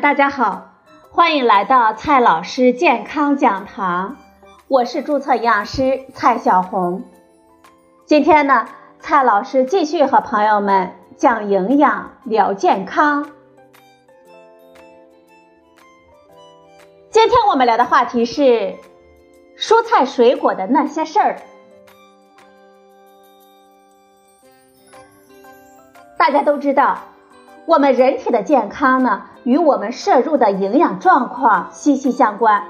大家好，欢迎来到蔡老师健康讲堂，我是注册营养师蔡小红。今天呢，蔡老师继续和朋友们讲营养、聊健康。今天我们聊的话题是蔬菜水果的那些事儿。大家都知道，我们人体的健康呢，与我们摄入的营养状况息息相关。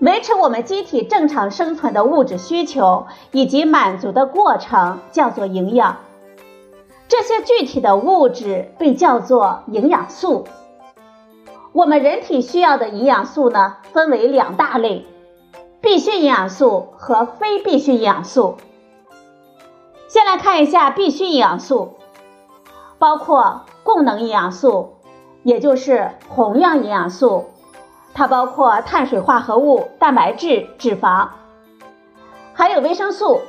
维持我们机体正常生存的物质需求以及满足的过程叫做营养。这些具体的物质被叫做营养素。我们人体需要的营养素呢，分为两大类：必需营养素和非必需营养素。先来看一下必需营养素。包括供能营养素，也就是宏量营养素，它包括碳水化合物、蛋白质、脂肪，还有维生素。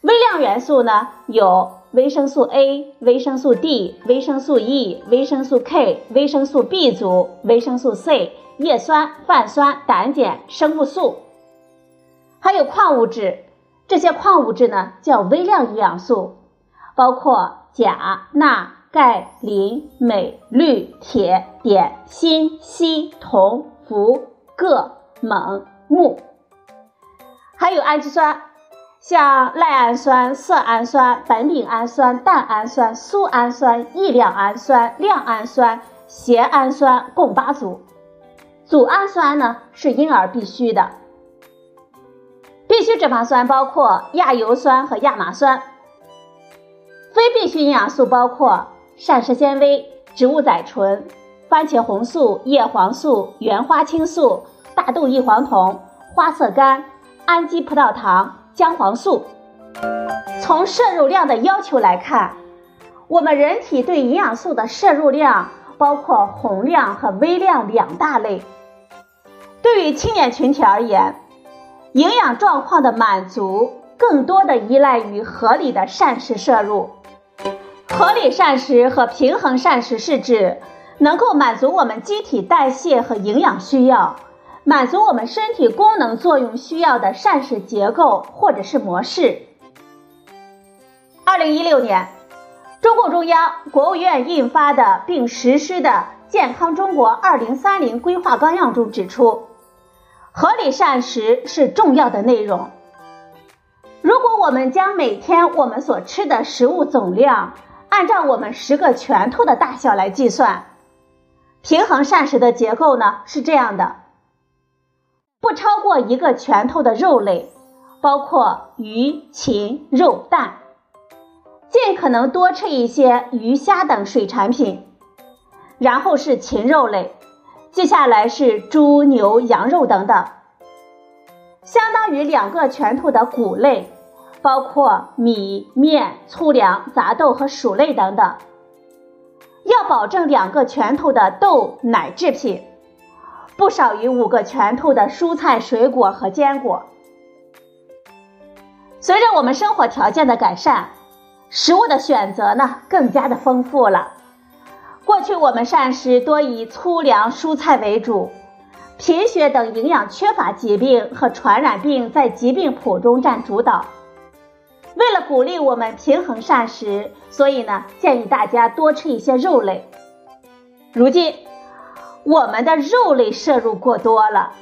微量元素呢，有维生素 A、维生素 D、维生素 E、维生素 K、维生素 B 族、维生素 C、叶酸、泛酸、胆碱、生物素，还有矿物质。这些矿物质呢，叫微量营养素，包括。钾、钠、钙、磷、镁、氯、铁、碘、锌、硒、铜、氟、铬、锰、钼，还有氨基酸，像赖氨酸、色氨酸、苯丙氨酸、蛋氨酸、苏氨酸、异亮氨酸、亮氨酸、缬氨酸共八组。组氨酸呢是婴儿必须的。必需脂肪酸包括亚油酸和亚麻酸。非必需营养素包括膳食纤维、植物甾醇、番茄红素、叶黄素、原花青素、大豆异黄酮、花色苷、氨基葡萄糖、姜黄素。从摄入量的要求来看，我们人体对营养素的摄入量包括宏量和微量两大类。对于青年群体而言，营养状况的满足更多的依赖于合理的膳食摄入。合理膳食和平衡膳食是指能够满足我们机体代谢和营养需要，满足我们身体功能作用需要的膳食结构或者是模式。二零一六年，中共中央、国务院印发的并实施的《健康中国二零三零规划纲要》中指出，合理膳食是重要的内容。如果我们将每天我们所吃的食物总量，按照我们十个拳头的大小来计算，平衡膳食的结构呢是这样的：不超过一个拳头的肉类，包括鱼、禽、肉、蛋，尽可能多吃一些鱼虾等水产品，然后是禽肉类，接下来是猪、牛、羊肉等等，相当于两个拳头的谷类。包括米面、粗粮、杂豆和薯类等等，要保证两个拳头的豆奶制品，不少于五个拳头的蔬菜水果和坚果。随着我们生活条件的改善，食物的选择呢更加的丰富了。过去我们膳食多以粗粮、蔬菜为主，贫血等营养缺乏疾病和传染病在疾病谱中占主导。为了鼓励我们平衡膳食，所以呢，建议大家多吃一些肉类。如今，我们的肉类摄入过多了，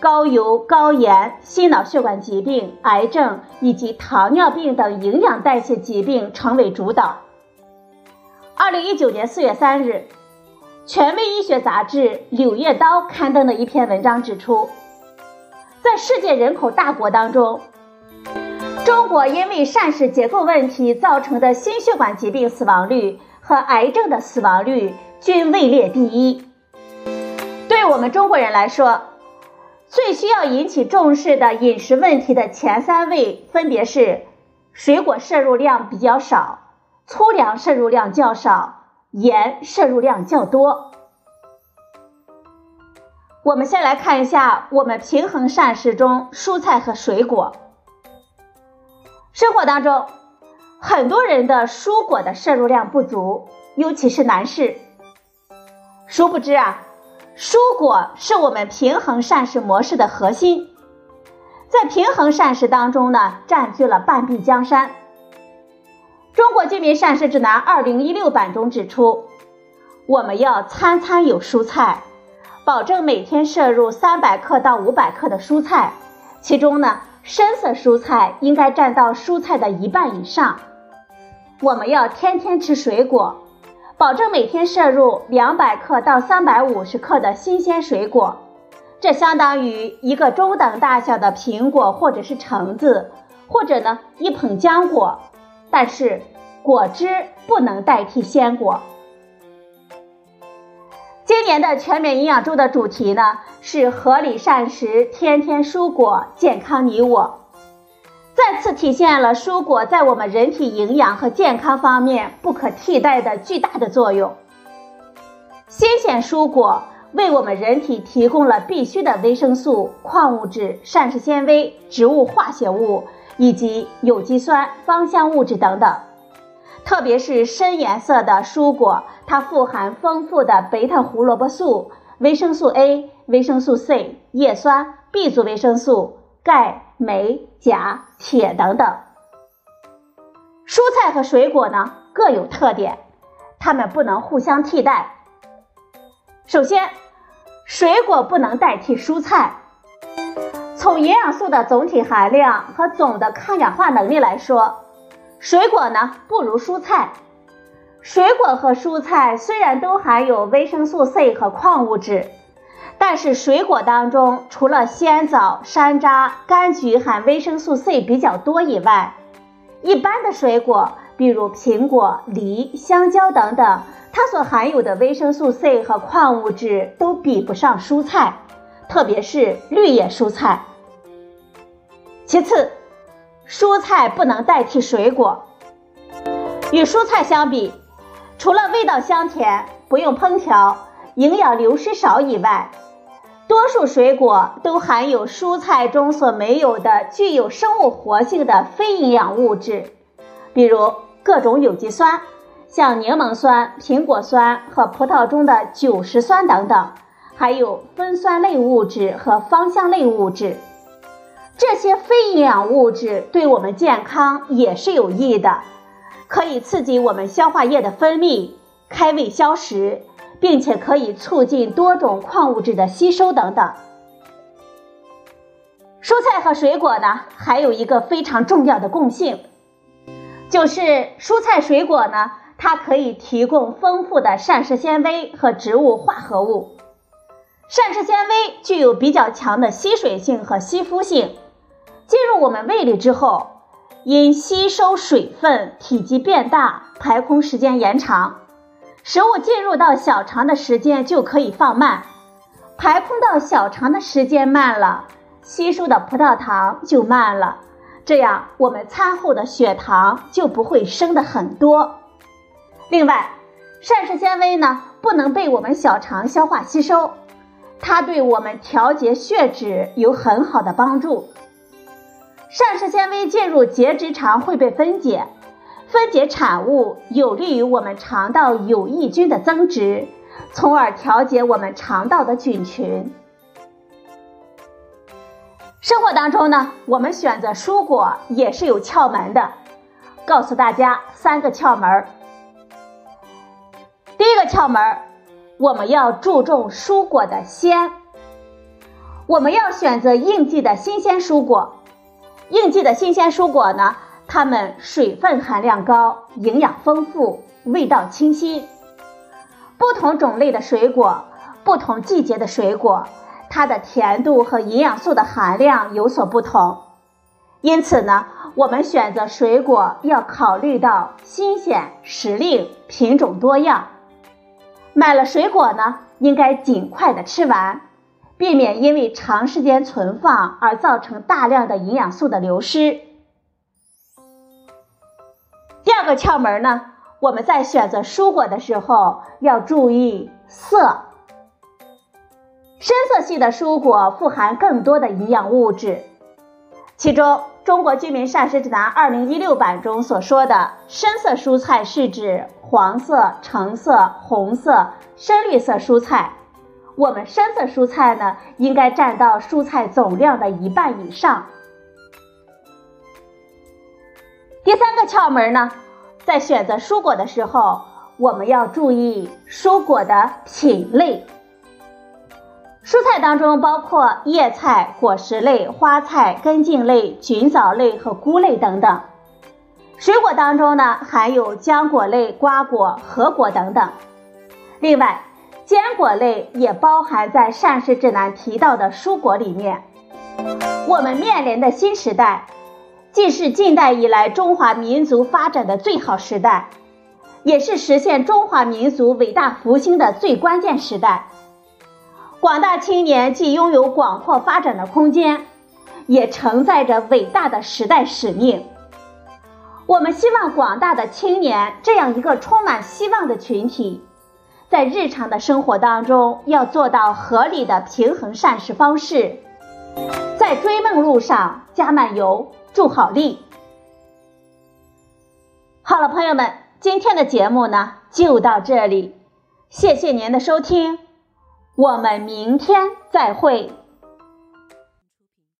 高油、高盐、心脑血管疾病、癌症以及糖尿病等营养代谢疾病成为主导。二零一九年四月三日，权威医学杂志《柳叶刀》刊登的一篇文章指出，在世界人口大国当中。中国因为膳食结构问题造成的心血管疾病死亡率和癌症的死亡率均位列第一。对我们中国人来说，最需要引起重视的饮食问题的前三位分别是：水果摄入量比较少，粗粮摄入量较少，盐摄入量较多。我们先来看一下我们平衡膳食中蔬菜和水果。生活当中，很多人的蔬果的摄入量不足，尤其是男士。殊不知啊，蔬果是我们平衡膳食模式的核心，在平衡膳食当中呢，占据了半壁江山。中国居民膳食指南二零一六版中指出，我们要餐餐有蔬菜，保证每天摄入三百克到五百克的蔬菜，其中呢，深色蔬菜应该占到蔬菜的一半以上。我们要天天吃水果。保证每天摄入两百克到三百五十克的新鲜水果，这相当于一个中等大小的苹果或者是橙子，或者呢一捧浆果。但是果汁不能代替鲜果。今年的全免营养周的主题呢是合理膳食，天天蔬果，健康你我。再次体现了蔬果在我们人体营养和健康方面不可替代的巨大的作用。新鲜蔬果为我们人体提供了必需的维生素、矿物质、膳食纤维、植物化学物以及有机酸、芳香物质等等。特别是深颜色的蔬果，它富含丰富的贝塔胡萝卜素、维生素 A、维生素 C、叶酸、B 族维生素、钙。镁、钾、铁等等。蔬菜和水果呢各有特点，它们不能互相替代。首先，水果不能代替蔬菜。从营养素的总体含量和总的抗氧化能力来说，水果呢不如蔬菜。水果和蔬菜虽然都含有维生素 C 和矿物质。但是水果当中，除了鲜枣、山楂、柑橘含维生素 C 比较多以外，一般的水果，比如苹果、梨、香蕉等等，它所含有的维生素 C 和矿物质都比不上蔬菜，特别是绿叶蔬菜。其次，蔬菜不能代替水果。与蔬菜相比，除了味道香甜、不用烹调、营养流失少以外，多数水果都含有蔬菜中所没有的具有生物活性的非营养物质，比如各种有机酸，像柠檬酸、苹果酸和葡萄中的酒石酸等等，还有酚酸类物质和芳香类物质。这些非营养物质对我们健康也是有益的，可以刺激我们消化液的分泌，开胃消食。并且可以促进多种矿物质的吸收等等。蔬菜和水果呢，还有一个非常重要的共性，就是蔬菜水果呢，它可以提供丰富的膳食纤维和植物化合物。膳食纤维具有比较强的吸水性和吸附性，进入我们胃里之后，因吸收水分，体积变大，排空时间延长。食物进入到小肠的时间就可以放慢，排空到小肠的时间慢了，吸收的葡萄糖就慢了，这样我们餐后的血糖就不会升的很多。另外，膳食纤维呢不能被我们小肠消化吸收，它对我们调节血脂有很好的帮助。膳食纤维进入结直肠会被分解。分解产物有利于我们肠道有益菌的增殖，从而调节我们肠道的菌群。生活当中呢，我们选择蔬果也是有窍门的，告诉大家三个窍门。第一个窍门，我们要注重蔬果的鲜，我们要选择应季的新鲜蔬果。应季的新鲜蔬果呢？它们水分含量高，营养丰富，味道清新。不同种类的水果，不同季节的水果，它的甜度和营养素的含量有所不同。因此呢，我们选择水果要考虑到新鲜、时令、品种多样。买了水果呢，应该尽快的吃完，避免因为长时间存放而造成大量的营养素的流失。第二个窍门呢，我们在选择蔬果的时候要注意色。深色系的蔬果富含更多的营养物质，其中中国居民膳食指南二零一六版中所说的深色蔬菜是指黄色、橙色、红色、深绿色蔬菜。我们深色蔬菜呢，应该占到蔬菜总量的一半以上。第三个窍门呢，在选择蔬果的时候，我们要注意蔬果的品类。蔬菜当中包括叶菜、果实类、花菜、根茎类、菌藻类和菇类等等。水果当中呢，含有浆果类、瓜果、核果等等。另外，坚果类也包含在膳食指南提到的蔬果里面。我们面临的新时代，既是近代以来中华民族发展的最好时代，也是实现中华民族伟大复兴的最关键时代。广大青年既拥有广阔发展的空间，也承载着伟大的时代使命。我们希望广大的青年这样一个充满希望的群体。在日常的生活当中，要做到合理的平衡膳食方式，在追梦路上加满油，助好力。好了，朋友们，今天的节目呢就到这里，谢谢您的收听，我们明天再会。